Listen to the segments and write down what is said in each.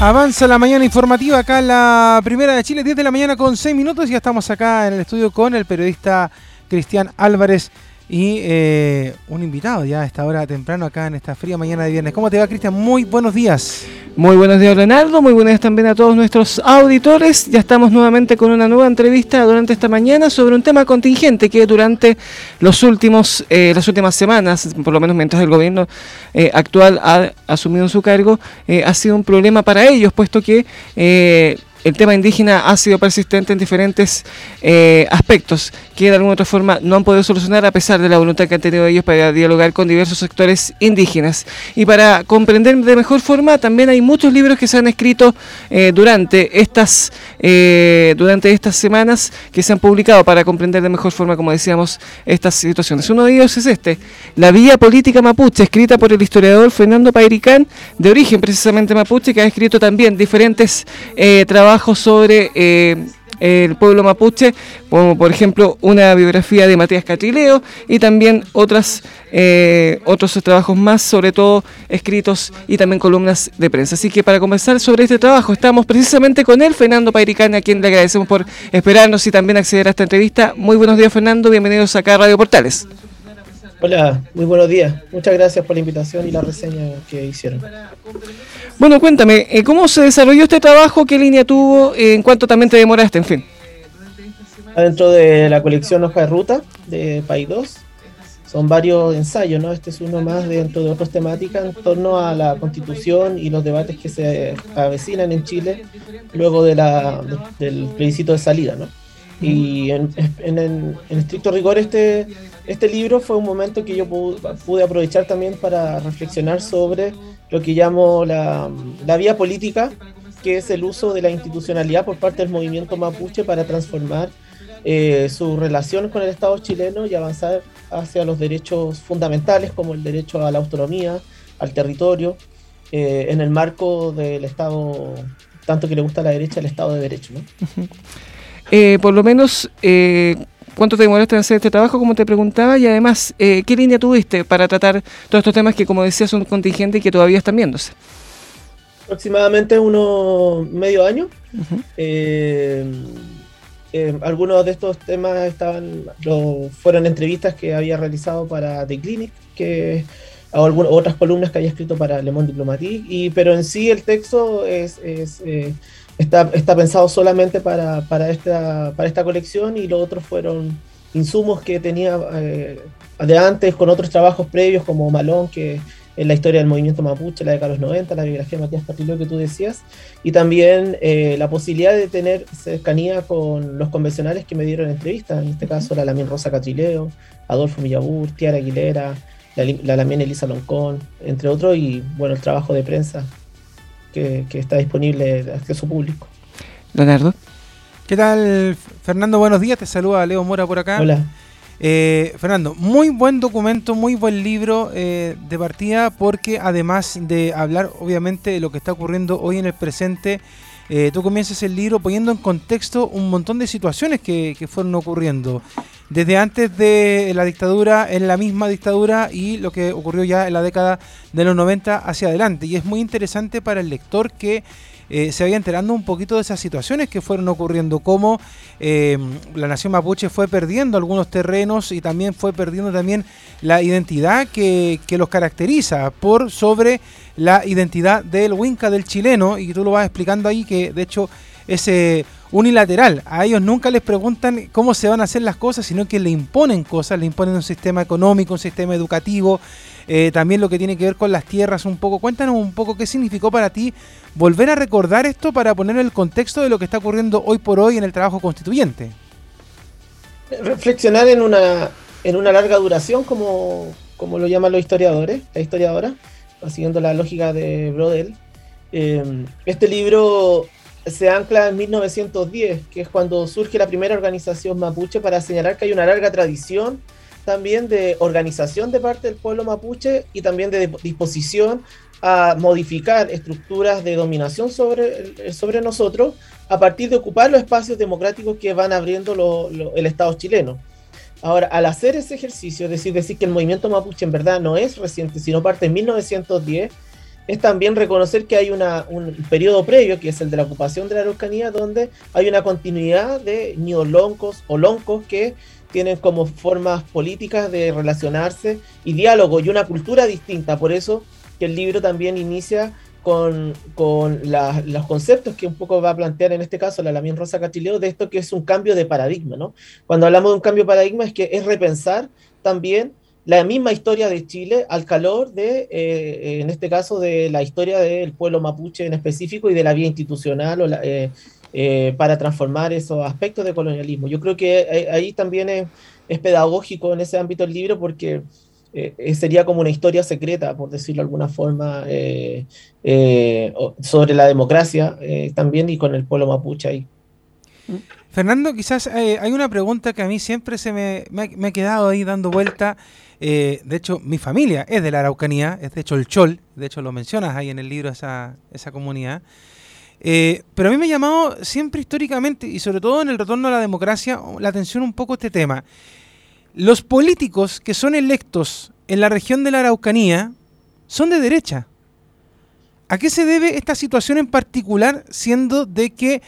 Avanza la mañana informativa acá la primera de Chile, 10 de la mañana con 6 minutos. Ya estamos acá en el estudio con el periodista Cristian Álvarez y eh, un invitado ya a esta hora temprano acá en esta fría mañana de viernes. ¿Cómo te va, Cristian? Muy buenos días. Muy buenos días, Leonardo. Muy buenos días también a todos nuestros auditores. Ya estamos nuevamente con una nueva entrevista durante esta mañana sobre un tema contingente que durante los últimos, eh, las últimas semanas, por lo menos mientras el gobierno eh, actual ha asumido su cargo, ha sido un problema para ellos, puesto que el tema indígena ha sido persistente en diferentes eh, aspectos que de alguna otra forma no han podido solucionar a pesar de la voluntad que han tenido ellos para dialogar con diversos sectores indígenas. Y para comprender de mejor forma, también hay muchos libros que se han escrito eh, durante, estas, eh, durante estas semanas que se han publicado para comprender de mejor forma, como decíamos, estas situaciones. Uno de ellos es este, La Vía Política Mapuche, escrita por el historiador Fernando Pairicán, de origen precisamente mapuche, que ha escrito también diferentes trabajos sobre eh, el pueblo mapuche, como por ejemplo una biografía de Matías Catrileo y también otras, eh, otros trabajos más, sobre todo escritos y también columnas de prensa. Así que para conversar sobre este trabajo estamos precisamente con él, Fernando Pairicana, a quien le agradecemos por esperarnos y también acceder a esta entrevista. Muy buenos días Fernando, bienvenidos acá a Radio Portales. Hola, muy buenos días. Muchas gracias por la invitación y la reseña que hicieron. Bueno, cuéntame, eh, ¿cómo se desarrolló este trabajo? ¿Qué línea tuvo? Eh, ¿En cuánto también te demoraste? En fin. Dentro de la colección Hoja de Ruta de País 2, son varios ensayos, ¿no? Este es uno más dentro de otras temáticas en torno a la constitución y los debates que se avecinan en Chile luego de la, del plebiscito de salida, ¿no? Y en, estricto rigor este este libro fue un momento que yo pude, aprovechar también para reflexionar sobre lo que llamo la, vía política, que es el uso de la institucionalidad por parte del movimiento mapuche para transformar eh, su relación con el Estado chileno y avanzar hacia los derechos fundamentales como el derecho a la autonomía, al territorio, eh, en el marco del Estado, tanto que le gusta a la derecha, el Estado de Derecho. Eh, por lo menos ¿Cuánto te demoraste en hacer este trabajo, como te preguntaba? Y además, eh, ¿qué línea tuviste para tratar todos estos temas que, como decía, son contingentes y que todavía están viéndose? Aproximadamente unos medio año. Eh, eh, algunos de estos temas estaban, fueron entrevistas que había realizado para The Clinic, que algunas otras columnas que había escrito para Le Monde Diplomatique, y, pero en sí el texto es, es está, pensado solamente para, esta, colección y los otros fueron insumos que tenía eh, de antes con otros trabajos previos como Malón, que es la historia del movimiento mapuche, la de los 90, la biografía de Matías Patillo que tú decías, y también eh, la posibilidad de tener cercanía con los convencionales que me dieron entrevistas, en este caso la Lamien Rosa Catrileo, Adolfo Millabur, Tiara Aguilera, la, la Lamien Elisa Loncón, entre otros, y bueno, el trabajo de prensa que, está disponible de acceso público. Leonardo. ¿Qué tal, Fernando? Buenos días, te saluda Leo Mora por acá. Hola. Eh, Fernando, muy buen documento, muy buen libro eh, de partida, porque además de hablar obviamente de lo que está ocurriendo hoy en el presente, eh, tú comienzas el libro poniendo en contexto un montón de situaciones que, que, fueron ocurriendo. Desde antes de la dictadura, en la misma dictadura y lo que ocurrió ya en la década de los 90 hacia adelante. Y es muy interesante para el lector que eh, se vaya enterando un poquito de esas situaciones que fueron ocurriendo, cómo eh, la nación mapuche fue perdiendo algunos terrenos y también fue perdiendo también la identidad que, que los caracteriza por sobre la identidad del Winca del chileno, y tú lo vas explicando ahí, que de hecho es eh, unilateral. A ellos nunca les preguntan cómo se van a hacer las cosas, sino que le imponen cosas, le imponen un sistema económico, un sistema educativo, eh, también lo que tiene que ver con las tierras un poco. Cuéntanos un poco qué significó para ti volver a recordar esto para poner el contexto de lo que está ocurriendo hoy por hoy en el trabajo constituyente. Reflexionar en una, en una larga duración, como, como lo llaman los historiadores, la historiadora, siguiendo la lógica de Brodel. Eh, este libro se ancla en 1910, que es cuando surge la primera organización mapuche para señalar que hay una larga tradición también de organización de parte del pueblo mapuche y también de disposición a modificar estructuras de dominación sobre, sobre nosotros a partir de ocupar los espacios democráticos que van abriendo el Estado chileno. Ahora, al hacer ese ejercicio, es decir, decir que el movimiento mapuche en verdad no es reciente, sino parte de 1910, es también reconocer que hay un periodo previo, que es el de la ocupación de la Araucanía, donde hay una continuidad de neoloncos o loncos que tienen como formas políticas de relacionarse y diálogo y una cultura distinta. Por eso que el libro también inicia con, con los conceptos que un poco va a plantear en este caso la Lamien Rosa Cachileo de esto que es un cambio de paradigma. ¿no? Cuando hablamos de un cambio de paradigma es que es repensar también la misma historia de Chile al calor de, eh, en este caso, de la historia del pueblo mapuche en específico y de la vía institucional eh, eh, para transformar esos aspectos de colonialismo. Yo creo que ahí también es, pedagógico en ese ámbito el libro porque sería como una historia secreta, por decirlo de alguna forma, sobre la democracia también y con el pueblo mapuche ahí. Fernando, quizás hay una pregunta que a mí siempre se me, me, ha quedado ahí dando vuelta. De hecho, mi familia es de la Araucanía, es de hecho el Chol, de hecho lo mencionas ahí en el libro esa, esa comunidad. Eh, pero a mí me ha llamado siempre históricamente, y sobre todo en el retorno a la democracia, la atención un poco este tema. Los políticos que son electos en la región de la Araucanía son de derecha. ¿A qué se debe esta situación en particular, siendo de que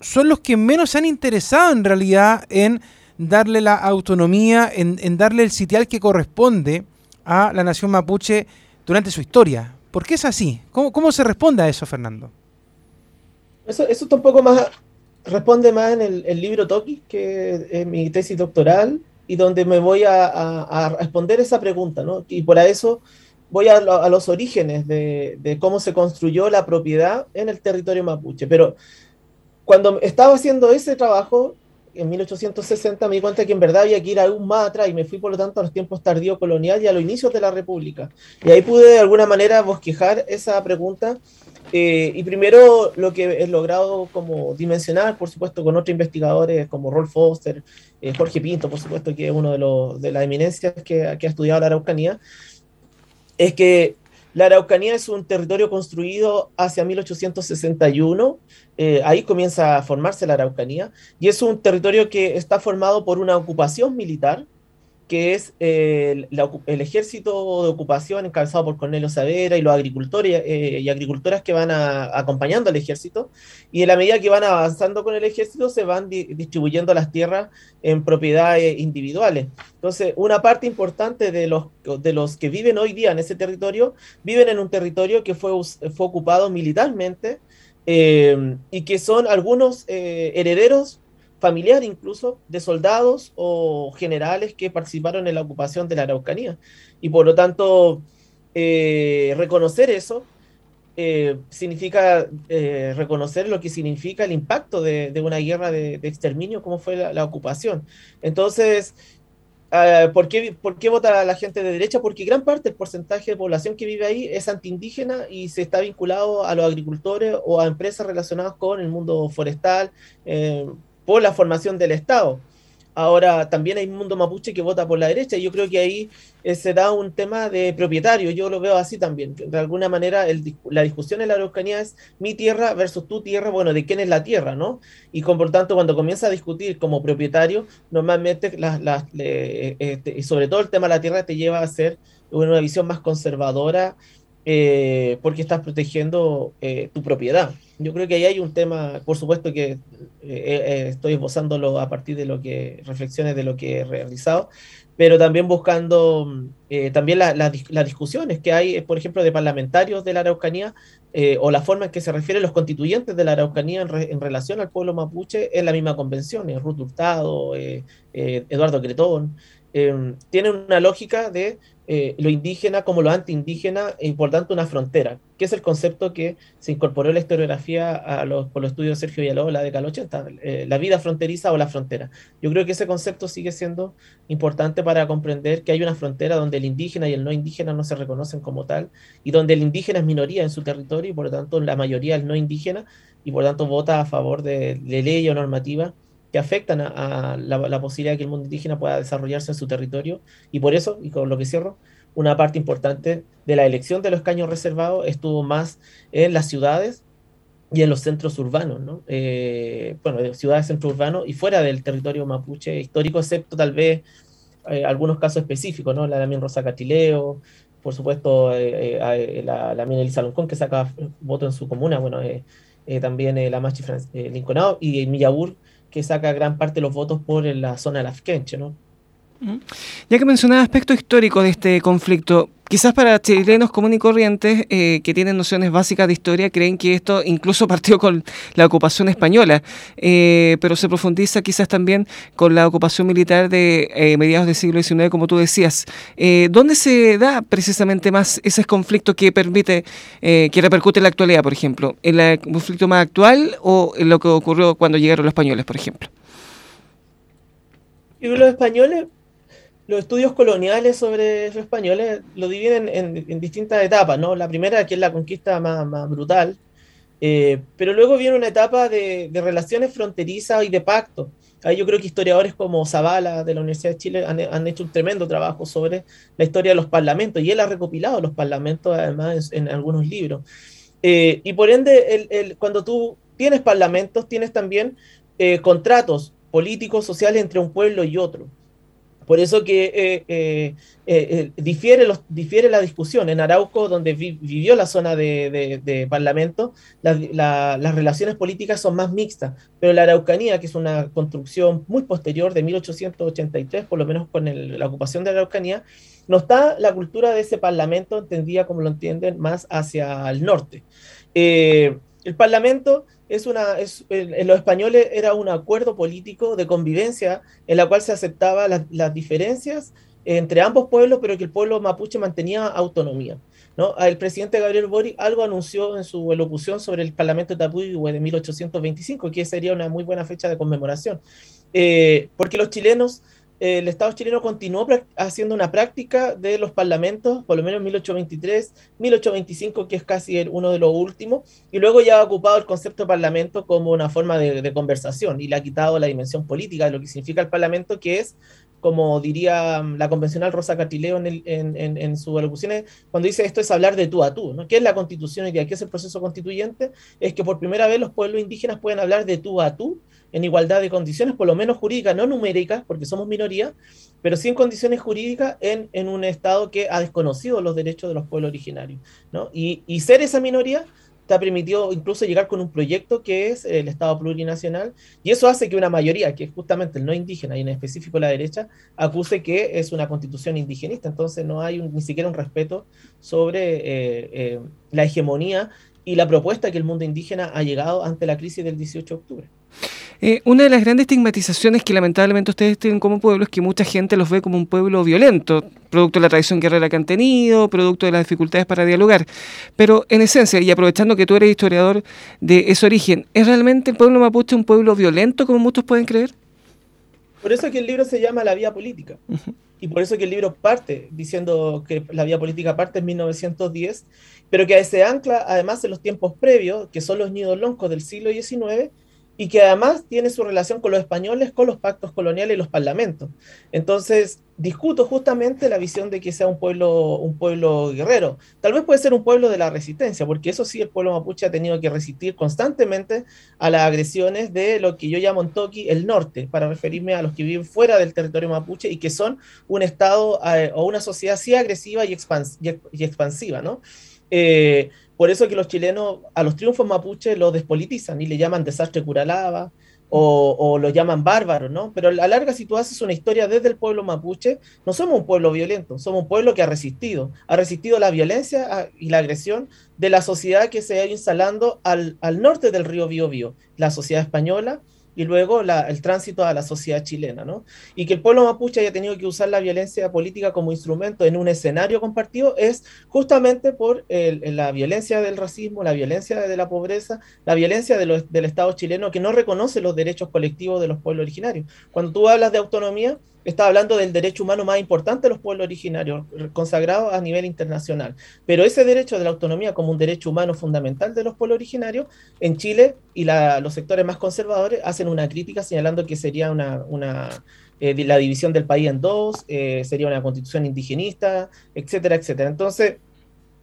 son los que menos se han interesado en realidad en darle la autonomía, en, darle el sitial que corresponde a la nación mapuche durante su historia? ¿Por qué es así? ¿Cómo, se responde a eso, Fernando? Eso, eso tampoco más responde más en el, libro Toki, que es mi tesis doctoral, y donde me voy a, responder esa pregunta, ¿no? Y por eso voy a, los orígenes de, cómo se construyó la propiedad en el territorio mapuche. Pero cuando estaba haciendo ese trabajo, en 1860 me di cuenta que en verdad había que ir aún más atrás y me fui por lo tanto a los tiempos tardío colonial y a los inicios de la República. Y ahí pude de alguna manera bosquejar esa pregunta eh, y primero lo que he logrado como dimensionar, por supuesto, con otros investigadores como Rolf Foster, eh, Jorge Pinto, por supuesto, que es uno de, los, de las eminencias que, que ha estudiado la Araucanía, es que la Araucanía es un territorio construido hacia 1861, eh, ahí comienza a formarse la Araucanía, y es un territorio que está formado por una ocupación militar, que es el, ejército de ocupación encabezado por Cornelio Saavedra y los agricultores eh, y agricultoras que van acompañando al ejército, y en la medida que van avanzando con el ejército se van distribuyendo las tierras en propiedades individuales. Entonces, una parte importante de los, de los que viven hoy día en ese territorio, viven en un territorio que fue, fue ocupado militarmente eh, y que son algunos eh, herederos familiar incluso de soldados o generales que participaron en la ocupación de la Araucanía. Y por lo tanto, eh, reconocer eso eh, significa eh, reconocer lo que significa el impacto de, una guerra de, exterminio como fue la, ocupación. Entonces, ah, ¿por, qué, ¿por, qué, vota la gente de derecha? Porque gran parte del porcentaje de población que vive ahí es antiindígena y se está vinculado a los agricultores o a empresas relacionadas con el mundo forestal por la formación del Estado. Ahora también hay un mundo mapuche que vota por la derecha y yo creo que ahí eh, se da un tema de propietario, yo lo veo así también. De alguna manera la discusión en la Araucanía es mi tierra versus tu tierra, bueno, de quién es la tierra, ¿no? Y por tanto cuando comienza a discutir como propietario, normalmente eh, este, y sobre todo el tema de la tierra te lleva a ser una visión más conservadora eh, porque estás protegiendo tu propiedad. Yo creo que ahí hay un tema, por supuesto que eh, eh, estoy esbozándolo a partir de lo que reflexiones de lo que he realizado, pero también buscando eh, también las discusiones que hay, por ejemplo, de parlamentarios de la Araucanía o la forma en que se refieren los constituyentes de la Araucanía en, relación al pueblo mapuche en la misma convención, Ruth Hurtado, Eduardo Cretón, tienen una lógica de eh, lo indígena como lo antiindígena e por tanto una frontera, que es el concepto que se incorporó en la historiografía a los, por los estudios de Sergio Villalobos la década del 80, eh, la vida fronteriza o la frontera. Yo creo que ese concepto sigue siendo importante para comprender que hay una frontera donde el indígena y el no indígena no se reconocen como tal, y donde el indígena es minoría en su territorio y por lo tanto la mayoría es no indígena y por tanto vota a favor de, de ley o normativa que afectan a, la, posibilidad de que el mundo indígena pueda desarrollarse en su territorio. Y por eso, y con lo que cierro, una parte importante de la elección de los caños reservados estuvo más en las ciudades y en los centros urbanos, ¿no? Eh, bueno, ciudades, centro urbano y fuera del territorio mapuche histórico, excepto tal vez eh, algunos casos específicos, ¿no? La Damien Rosa Catileo, por supuesto, la, la mina Elisa Loncón, que saca voto en su comuna, bueno, también la Machi Lincolnado, y Millabur, que saca gran parte de los votos por la zona de la Afkenche, ¿no? Ya que mencionaba aspectos históricos de este conflicto, quizás para chilenos comunes y corrientes eh, que tienen nociones básicas de historia creen que esto incluso partió con la ocupación española, eh, pero se profundiza quizás también con la ocupación militar de eh, mediados del siglo XIX, como tú decías. ¿Dónde se da precisamente más ese conflicto que permite, que repercute en la actualidad, por ejemplo? ¿En el conflicto más actual o en lo que ocurrió cuando llegaron los españoles, por ejemplo? Y los españoles los estudios coloniales sobre los españoles lo dividen en, distintas etapas, ¿no? La primera, que es la conquista más, brutal, eh, pero luego viene una etapa de, relaciones fronterizas y de pacto. Ahí yo creo que historiadores como Zavala de la Universidad de Chile han, hecho un tremendo trabajo sobre la historia de los parlamentos y él ha recopilado los parlamentos además en, algunos libros. Eh, y por ende, cuando tú tienes parlamentos, tienes también eh, contratos políticos, sociales entre un pueblo y otro. Por eso que eh, eh, eh, difiere, los, difiere la discusión. En Arauco, donde vivió la zona de, parlamento, las relaciones políticas son más mixtas, pero la Araucanía, que es una construcción muy posterior de 1883, por lo menos con la ocupación de la Araucanía, no está la cultura de ese parlamento entendida como lo entienden más hacia el norte. El parlamento es una, es, en los españoles era un acuerdo político de convivencia en la cual se aceptaba las, diferencias entre ambos pueblos, pero que el pueblo mapuche mantenía autonomía. ¿no? El presidente Gabriel Boric algo anunció en su elocución sobre el Parlamento de Tapuyehue de 1825, que sería una muy buena fecha de conmemoración, eh, porque los chilenos el Estado chileno continuó haciendo una práctica de los parlamentos, por lo menos en 1823, 1825, que es casi uno de los últimos, y luego ya ha ocupado el concepto de parlamento como una forma de, conversación y le ha quitado la dimensión política de lo que significa el parlamento, que es como diría mm, la convencional Rosa Catileo en, en, en, sus elocuciones, cuando dice esto es hablar de tú a tú, ¿no? ¿Qué es la constitución y qué es el proceso constituyente? Es que por primera vez los pueblos indígenas pueden hablar de tú a tú en igualdad de condiciones, por lo menos jurídicas, no numéricas, porque somos minoría, pero sí en condiciones jurídicas en, en un Estado que ha desconocido los derechos de los pueblos originarios. ¿no? Y, y ser esa minoría te ha permitido incluso llegar con un proyecto que es el Estado plurinacional, y eso hace que una mayoría, que es justamente el no indígena y en específico la derecha, acuse que es una constitución indigenista. Entonces no hay ni siquiera un respeto sobre eh, eh, la hegemonía y la propuesta que el mundo indígena ha llegado ante la crisis del 18 de octubre. Eh, una de las grandes estigmatizaciones que lamentablemente ustedes tienen como pueblo es que mucha gente los ve como un pueblo violento, producto de la tradición guerrera que han tenido, producto de las dificultades para dialogar. Pero en esencia, y aprovechando que tú eres historiador de ese origen, ¿es realmente el pueblo mapuche un pueblo violento como muchos pueden creer? Por eso que el libro se llama La Vía Política. Y por eso que el libro parte diciendo que la vía política parte en 1910, pero que se ancla además en los tiempos previos, que son los nidos loncos del siglo XIX, y que además tiene su relación con los españoles, con los pactos coloniales y los parlamentos. Entonces, discuto justamente la visión de que sea un pueblo, un pueblo guerrero. Tal vez puede ser un pueblo de la resistencia, porque eso sí, el pueblo mapuche ha tenido que resistir constantemente a las agresiones de lo que yo llamo en Toki el norte, para referirme a los que viven fuera del territorio mapuche y que son un estado eh, o una sociedad así agresiva y, expansiva, ¿no? Eh, por eso que los chilenos a los triunfos mapuche los despolitizan y le llaman desastre curalaba o, lo llaman bárbaro, ¿no? Pero a la larga, si tú haces una historia desde el pueblo mapuche, no somos un pueblo violento, somos un pueblo que ha resistido, ha resistido la violencia ah, y la agresión de la sociedad que se ha instalando al, al norte del río Biobío, la sociedad española, y luego el tránsito a la sociedad chilena, ¿no? Y que el pueblo mapuche haya tenido que usar la violencia política como instrumento en un escenario compartido es justamente por la violencia del racismo, la violencia de la pobreza, la violencia del Estado chileno que no reconoce los derechos colectivos de los pueblos originarios. Cuando tú hablas de autonomía, está hablando del derecho humano más importante de los pueblos originarios, consagrado a nivel internacional. Pero ese derecho de la autonomía como un derecho humano fundamental de los pueblos originarios, en Chile y los sectores más conservadores hacen una crítica señalando que sería una, eh, la división del país en dos, eh, sería una constitución indigenista, etcétera, etcétera. Entonces,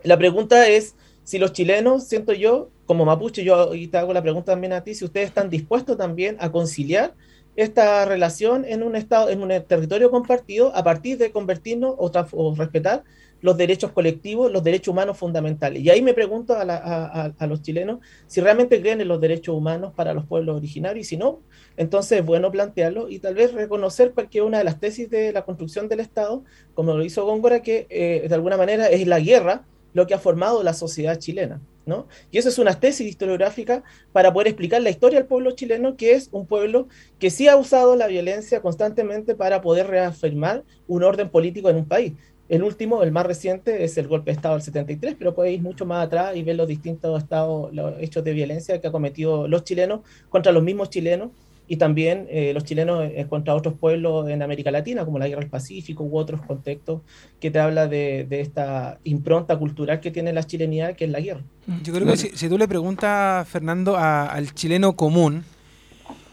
la pregunta es si los chilenos, siento yo, como mapuche, yo hago la pregunta también a ti, si ustedes están dispuestos también a conciliar esta relación en un estado, en un territorio compartido, a partir de convertirnos o, respetar los derechos colectivos, los derechos humanos fundamentales. Y ahí me pregunto a, los chilenos si realmente creen en los derechos humanos para los pueblos originarios y si no, entonces es bueno plantearlo y tal vez reconocer cualquier una de las tesis de la construcción del Estado, como lo hizo Góngora, que eh, de alguna manera es la guerra lo que ha formado la sociedad chilena. ¿No? Y eso es una tesis historiográfica para poder explicar la historia del pueblo chileno, que es un pueblo que sí ha usado la violencia constantemente para poder reafirmar un orden político en un país. El último, el más reciente, es el golpe de Estado del 73, pero puede ir mucho más atrás y ver los distintos estados, los hechos de violencia que ha cometido los chilenos contra los mismos chilenos y también eh, los chilenos eh, contra otros pueblos en América Latina, como la Guerra del Pacífico u otros contextos, que te habla de, esta impronta cultural que tiene la chilenidad, que es la guerra. Yo creo que si, tú le preguntas, Fernando, al chileno común,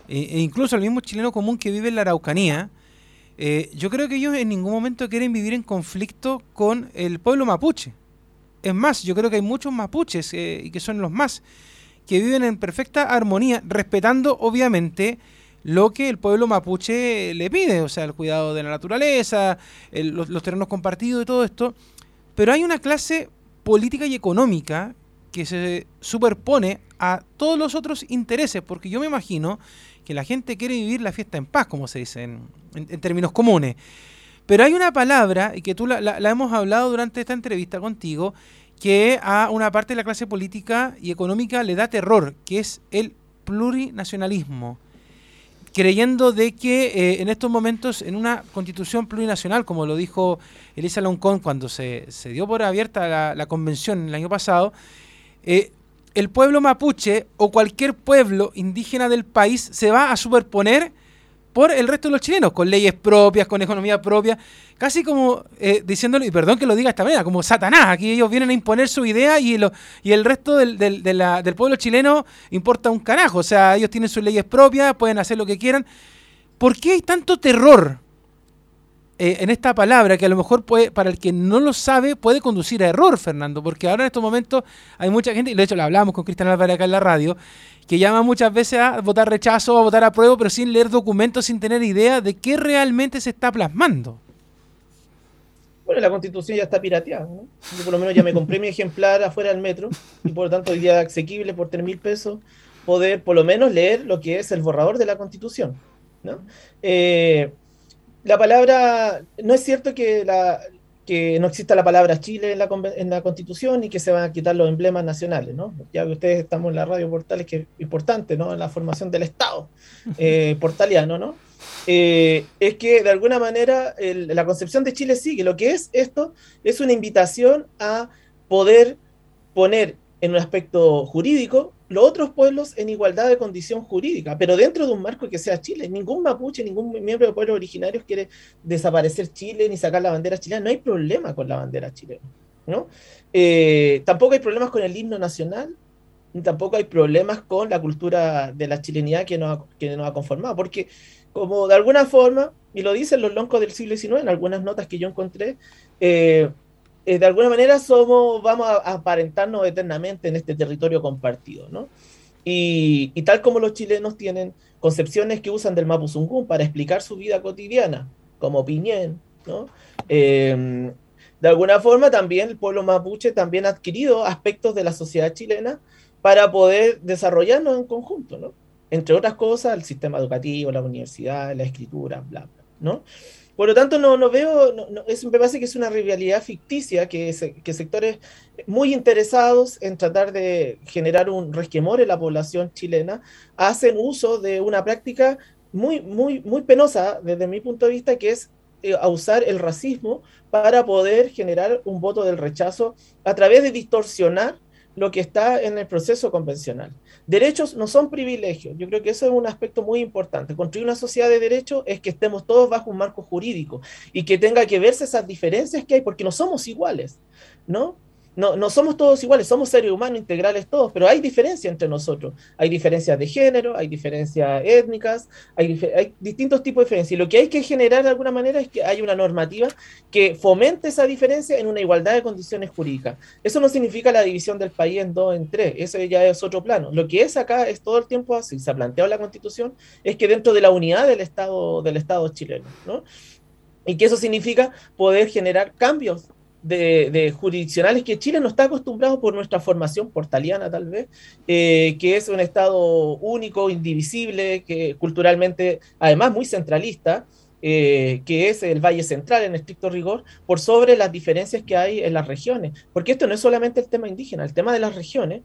e, e incluso al mismo chileno común que vive en la Araucanía, eh, yo creo que ellos en ningún momento quieren vivir en conflicto con el pueblo mapuche. Es más, yo creo que hay muchos mapuches, y que son los más, que viven en perfecta armonía, respetando obviamente lo que el pueblo mapuche le pide, o sea, el cuidado de la naturaleza, los, terrenos compartidos y todo esto. Pero hay una clase política y económica que se superpone a todos los otros intereses, porque yo me imagino que la gente quiere vivir la fiesta en paz, como se dice en, términos comunes. Pero hay una palabra, y que tú la, hemos hablado durante esta entrevista contigo, que a una parte de la clase política y económica le da terror, que es el plurinacionalismo, creyendo de que eh, en estos momentos en una constitución plurinacional, como lo dijo Elisa Loncón cuando se, dio por abierta la, convención el año pasado, eh, el pueblo mapuche o cualquier pueblo indígena del país se va a superponer por el resto de los chilenos, con leyes propias, con economía propia, casi como eh, diciéndolo, y perdón que lo diga esta manera, como Satanás, aquí ellos vienen a imponer su idea y, lo, y el resto del, del, del pueblo chileno importa un carajo, o sea, ellos tienen sus leyes propias, pueden hacer lo que quieran. ¿Por qué hay tanto terror eh, en esta palabra que a lo mejor puede, para el que no lo sabe puede conducir a error, Fernando? Porque ahora en estos momentos hay mucha gente, y de hecho lo hablamos con Cristian Álvarez acá en la radio, que llama muchas veces a votar rechazo a votar apruebo, pero sin leer documentos, sin tener idea de qué realmente se está plasmando. Bueno, la constitución ya está pirateada. Yo por lo menos ya me compré mi ejemplar afuera del metro y por lo tanto hoy día asequible por 3 mil pesos poder por lo menos leer lo que es el borrador de la constitución, ¿no? Eh, la palabra, no es cierto que la, que no exista la palabra Chile en la, en la Constitución y que se van a quitar los emblemas nacionales, ¿no? Ya que ustedes estamos en la radio Portales, que es importante, ¿no? En la formación del Estado eh, portaliano, ¿no? Eh, es que de alguna manera la concepción de Chile sigue. Lo que es esto es una invitación a poder poner en un aspecto jurídico los otros pueblos en igualdad de condición jurídica, pero dentro de un marco que sea Chile. Ningún mapuche, ningún miembro de pueblos originarios quiere desaparecer Chile ni sacar la bandera chilena. No hay problema con la bandera chilena. ¿no? Eh, tampoco hay problemas con el himno nacional, tampoco hay problemas con la cultura de la chilenidad que nos ha, que nos ha conformado, porque como de alguna forma, y lo dicen los loncos del siglo XIX en algunas notas que yo encontré, eh, eh, de alguna manera somos, vamos a, aparentarnos eternamente en este territorio compartido, ¿no? Y, tal como los chilenos tienen concepciones que usan del Mapuzungún para explicar su vida cotidiana, como Piñén, ¿no? Em, de alguna forma también el pueblo mapuche también ha adquirido aspectos de la sociedad chilena para poder desarrollarnos en conjunto, ¿no? Entre otras cosas, el sistema educativo, la universidad, la escritura, bla, bla, ¿no? Por lo tanto, no, no veo, no, me parece que es una rivalidad ficticia, que, que sectores muy interesados en tratar de generar un resquemor en la población chilena hacen uso de una práctica muy, muy, muy penosa desde mi punto de vista, que es eh, usar el racismo para poder generar un voto del rechazo a través de distorsionar lo que está en el proceso convencional. Derechos no son privilegios. Yo creo que eso es un aspecto muy importante. Construir una sociedad de derechos es que estemos todos bajo un marco jurídico y que tenga que verse esas diferencias que hay, porque no somos iguales, ¿no? No, no somos todos iguales, somos seres humanos integrales todos, pero hay diferencias entre nosotros. Hay diferencias de género, hay diferencias étnicas, hay, distintos tipos de diferencias. Y lo que hay que generar de alguna manera es que haya una normativa que fomente esa diferencia en una igualdad de condiciones jurídicas. Eso no significa la división del país en dos, en tres, eso ya es otro plano. Lo que es acá es todo el tiempo así, se ha planteado la constitución, es que dentro de la unidad del Estado, del Estado chileno, ¿no? Y que eso significa poder generar cambios de, jurisdiccionales que Chile no está acostumbrado por nuestra formación portaliana tal vez, eh, que es un Estado único, indivisible, que culturalmente además muy centralista, eh, que es el Valle Central en estricto rigor, por sobre las diferencias que hay en las regiones. Porque esto no es solamente el tema indígena, el tema de las regiones,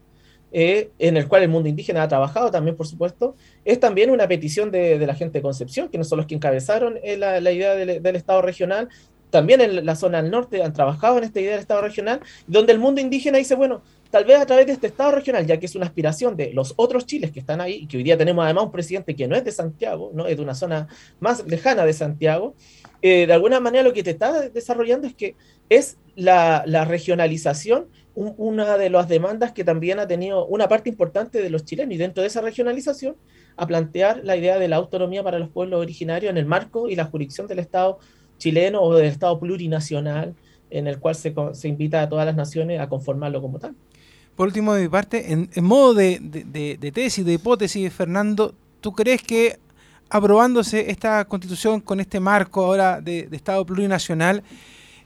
eh, en el cual el mundo indígena ha trabajado también, por supuesto, es también una petición de, la gente de Concepción, que no son los que encabezaron la, la idea del, del, Estado regional, también en la zona del norte han trabajado en esta idea del Estado regional, donde el mundo indígena dice, bueno, tal vez a través de este Estado regional, ya que es una aspiración de los otros Chiles que están ahí, y que hoy día tenemos además un presidente que no es de Santiago, ¿no? es de una zona más lejana de Santiago, eh, de alguna manera lo que te está desarrollando es que es la, regionalización una de las demandas que también ha tenido una parte importante de los chilenos y dentro de esa regionalización a plantear la idea de la autonomía para los pueblos originarios en el marco y la jurisdicción del Estado chileno o del Estado plurinacional en el cual se, se invita a todas las naciones a conformarlo como tal. Por último, de mi parte, en, modo de, de, tesis, de hipótesis, Fernando, ¿tú crees que aprobándose esta constitución con este marco ahora de, Estado plurinacional,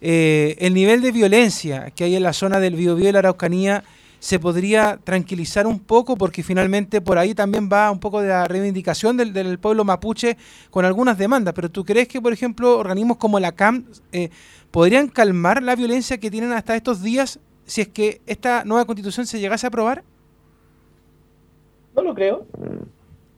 eh, el nivel de violencia que hay en la zona del Biobío y la Araucanía se podría tranquilizar un poco porque finalmente por ahí también va un poco de la reivindicación del, pueblo mapuche con algunas demandas. Pero ¿tú crees que, por ejemplo, organismos como la CAM eh, podrían calmar la violencia que tienen hasta estos días si es que esta nueva constitución se llegase a aprobar? No lo creo.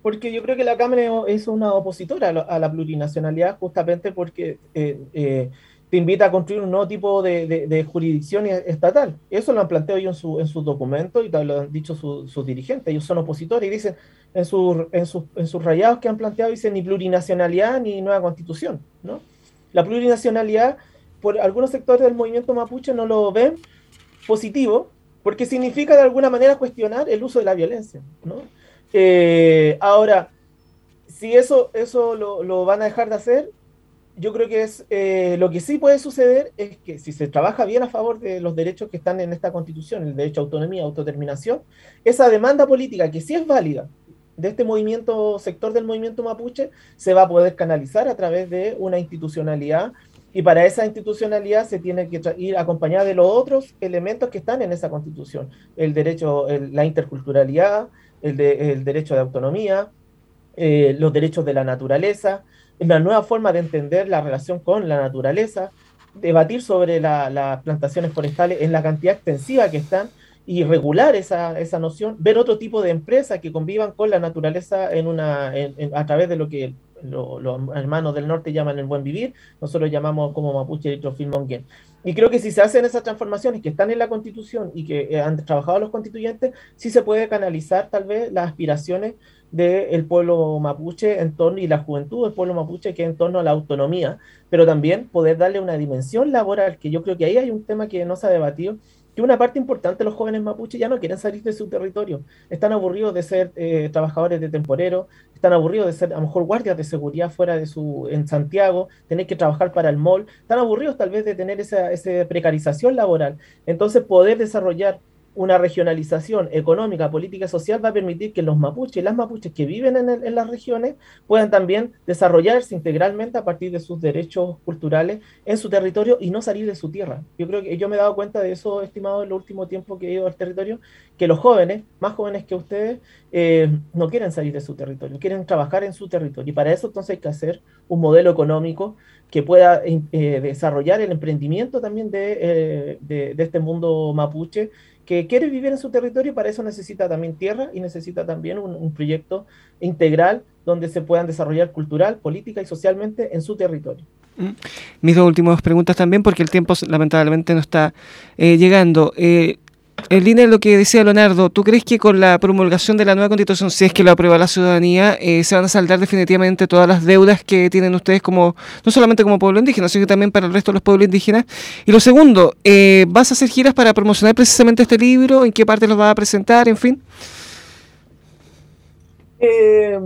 Porque yo creo que la Cámara es una opositora a la, plurinacionalidad justamente porque eh, eh, te invita a construir un nuevo tipo de, jurisdicción estatal. Eso lo han planteado ellos en, su, en sus documentos y lo han dicho sus dirigentes. Ellos son opositores y dicen en, en, en sus rayados que han planteado, dicen ni plurinacionalidad ni nueva constitución. ¿no? La plurinacionalidad, por algunos sectores del movimiento mapuche no lo ven positivo porque significa de alguna manera cuestionar el uso de la violencia. ¿no? Eh, ahora, si eso, eso lo, lo van a dejar de hacer, yo creo que es eh, lo que sí puede suceder es que si se trabaja bien a favor de los derechos que están en esta constitución, el derecho a autonomía, autodeterminación, esa demanda política que sí es válida de este movimiento, sector del movimiento mapuche, se va a poder canalizar a través de una institucionalidad y para esa institucionalidad se tiene que ir acompañada de los otros elementos que están en esa constitución, el derecho, la interculturalidad, el, derecho de autonomía, eh, los derechos de la naturaleza, una nueva forma de entender la relación con la naturaleza, debatir sobre las plantaciones forestales en la cantidad extensiva que están y regular esa, esa noción, ver otro tipo de empresas que convivan con la naturaleza en una, a través de lo que los hermanos del norte llaman el buen vivir, nosotros llamamos como mapuche y trofilmonguén. Y creo que si se hacen esas transformaciones que están en la constitución y que eh, han trabajado los constituyentes, sí se puede canalizar tal vez las aspiraciones del pueblo mapuche en torno y la juventud del pueblo mapuche que en torno a la autonomía, pero también poder darle una dimensión laboral, que yo creo que ahí hay un tema que no se ha debatido, que una parte importante de los jóvenes mapuches ya no quieren salir de su territorio, están aburridos de ser eh, trabajadores de temporero, están aburridos de ser a lo mejor guardias de seguridad fuera de su, en Santiago, tener que trabajar para el mall, están aburridos tal vez de tener esa, esa precarización laboral, entonces poder desarrollar una regionalización económica, política y social va a permitir que los mapuches y las mapuches que viven en, las regiones puedan también desarrollarse integralmente a partir de sus derechos culturales en su territorio y no salir de su tierra. Yo creo que yo me he dado cuenta de eso, estimado, en el último tiempo que he ido al territorio, que los jóvenes, más jóvenes que ustedes, eh, no quieren salir de su territorio, quieren trabajar en su territorio. Y para eso entonces hay que hacer un modelo económico que pueda eh, desarrollar el emprendimiento también de, eh, de, de este mundo mapuche que quiere vivir en su territorio para eso necesita también tierra y necesita también un, proyecto integral donde se puedan desarrollar cultural, política y socialmente en su territorio. Mm. Mis dos últimas preguntas también, porque el tiempo lamentablemente no está eh, llegando. Eh, En línea de lo que decía Leonardo, ¿tú crees que con la promulgación de la nueva constitución, si es que lo aprueba la ciudadanía, eh, se van a saldar definitivamente todas las deudas que tienen ustedes como, no solamente como pueblo indígena, sino también para el resto de los pueblos indígenas? Y lo segundo, eh, ¿vas a hacer giras para promocionar precisamente este libro? ¿En qué parte los vas a presentar? En fin. Eh,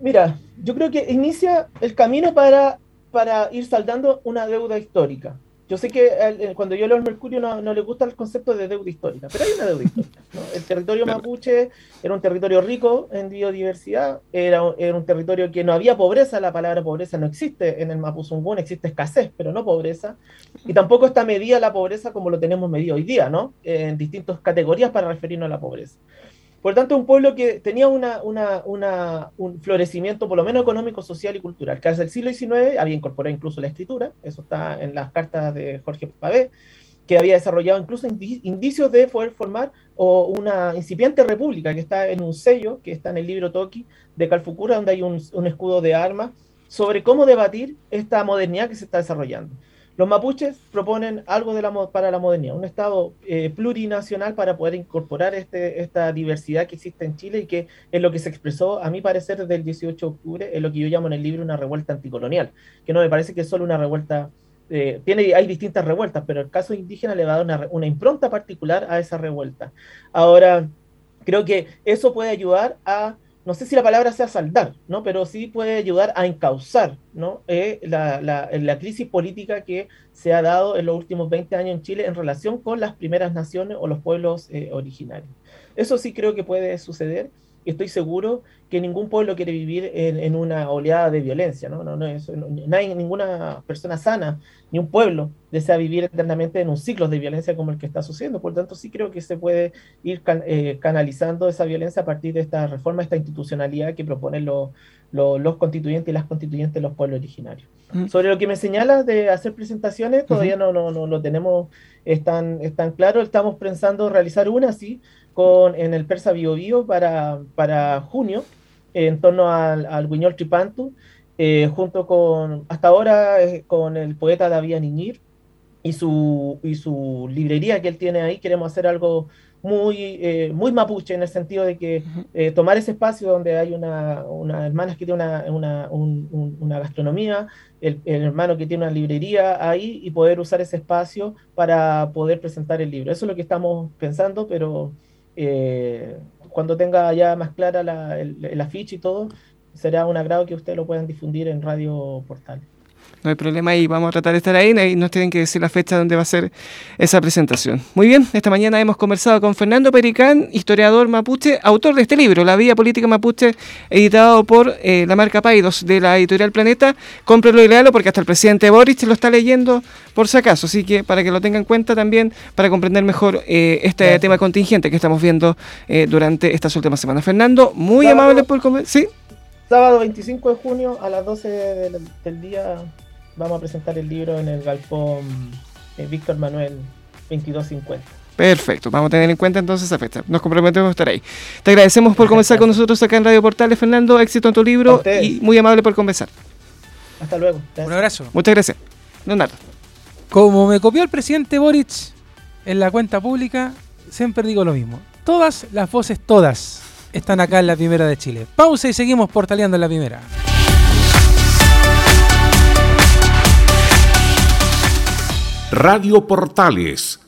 mira, yo creo que inicia el camino para, para ir saldando una deuda histórica. Yo sé que cuando yo leo el Mercurio no, no, le gusta el concepto de deuda histórica, pero hay una deuda histórica. El territorio mapuche era un territorio rico en biodiversidad, era, era, un territorio que no había pobreza, la palabra pobreza no existe en el Mapuzungún, existe escasez, pero no pobreza, y tampoco está medida la pobreza como lo tenemos medido hoy día, ¿no? En distintas categorías para referirnos a la pobreza. Por tanto, un pueblo que tenía un florecimiento, por lo menos económico, social y cultural, que hasta el siglo XIX había incorporado incluso la escritura, eso está en las cartas de Jorge Pavé, que había desarrollado incluso indicios de poder formar o una incipiente república, que está en un sello, que está en el libro Toki de Calfucura, donde hay un escudo de armas, sobre cómo debatir esta modernidad que se está desarrollando. Los mapuches proponen algo de la, para la modernidad, un Estado eh, plurinacional para poder incorporar este, esta diversidad que existe en Chile y que es lo que se expresó, a mi parecer, desde el 18 de octubre, es lo que yo llamo en el libro una revuelta anticolonial, que no me parece que es solo una revuelta, eh, tiene, hay distintas revueltas, pero el caso indígena le va a dar una, una impronta particular a esa revuelta. Ahora, creo que eso puede ayudar a no sé si la palabra sea saldar, ¿no? pero sí puede ayudar a encauzar ¿no? Eh, la, crisis política que se ha dado en los últimos 20 años en Chile en relación con las primeras naciones o los pueblos eh, originarios. Eso sí creo que puede suceder estoy seguro que ningún pueblo quiere vivir en, en una oleada de violencia. ¿no? No, no, eso, no, nadie, ninguna persona sana, ni un pueblo desea vivir eternamente en un ciclo de violencia como el que está sucediendo. Por lo tanto, sí creo que se puede ir can, eh, canalizando esa violencia a partir de esta reforma, esta institucionalidad que proponen los, los, los constituyentes y las constituyentes de los pueblos originarios. Mm. Sobre lo que me señalas de hacer presentaciones, todavía uh -huh. no, no, no lo tenemos es tan, es. Estamos pensando realizar una, sí, con, en el Persa Bio, Bio para, para junio, en torno al, al Guiñol Tripantu, eh, junto con, hasta ahora, con el poeta David Niñir y su, y su librería que él tiene ahí. Queremos hacer algo muy, eh, muy mapuche en el sentido de que eh, tomar ese espacio donde hay una, una hermana que tiene una, una, un, un, una gastronomía, el, el, hermano que tiene una librería ahí y poder usar ese espacio para poder presentar el libro. Eso es lo que estamos pensando, pero eh, cuando tenga ya más clara la, el, el, afiche y todo, será un agrado que ustedes lo puedan difundir en Radio Portal. No hay problema ahí, vamos a tratar de estar ahí y nos tienen que decir la fecha donde va a ser esa presentación. Muy bien, esta mañana hemos conversado con Fernando Pericán, historiador mapuche, autor de este libro, La Vía Política Mapuche, editado por eh, la marca Paidos de la editorial Planeta. Cómprelo y léalo porque hasta el presidente Boric lo está leyendo por si acaso, así que para que lo tengan en cuenta también, para comprender mejor eh, este tema contingente que estamos viendo eh, durante estas últimas semanas. Fernando, muy Sábado, amable por... ¿Sí? Sábado 25 de junio a las 12 del, del día vamos a presentar el libro en el galpón eh, Víctor Manuel 2250. Perfecto, vamos a tener en cuenta entonces esa fecha. Nos comprometemos a estar ahí. Te agradecemos por conversar con nosotros acá en Radio Portales, Fernando. Éxito en tu libro y muy amable por conversar. Hasta luego. Gracias. Un abrazo. Muchas gracias. Leonardo. Como me copió el presidente Boric en la cuenta pública, siempre digo lo mismo. Todas las voces, todas, están acá en la primera de Chile. Pausa y seguimos portaleando en la primera. Radio Portales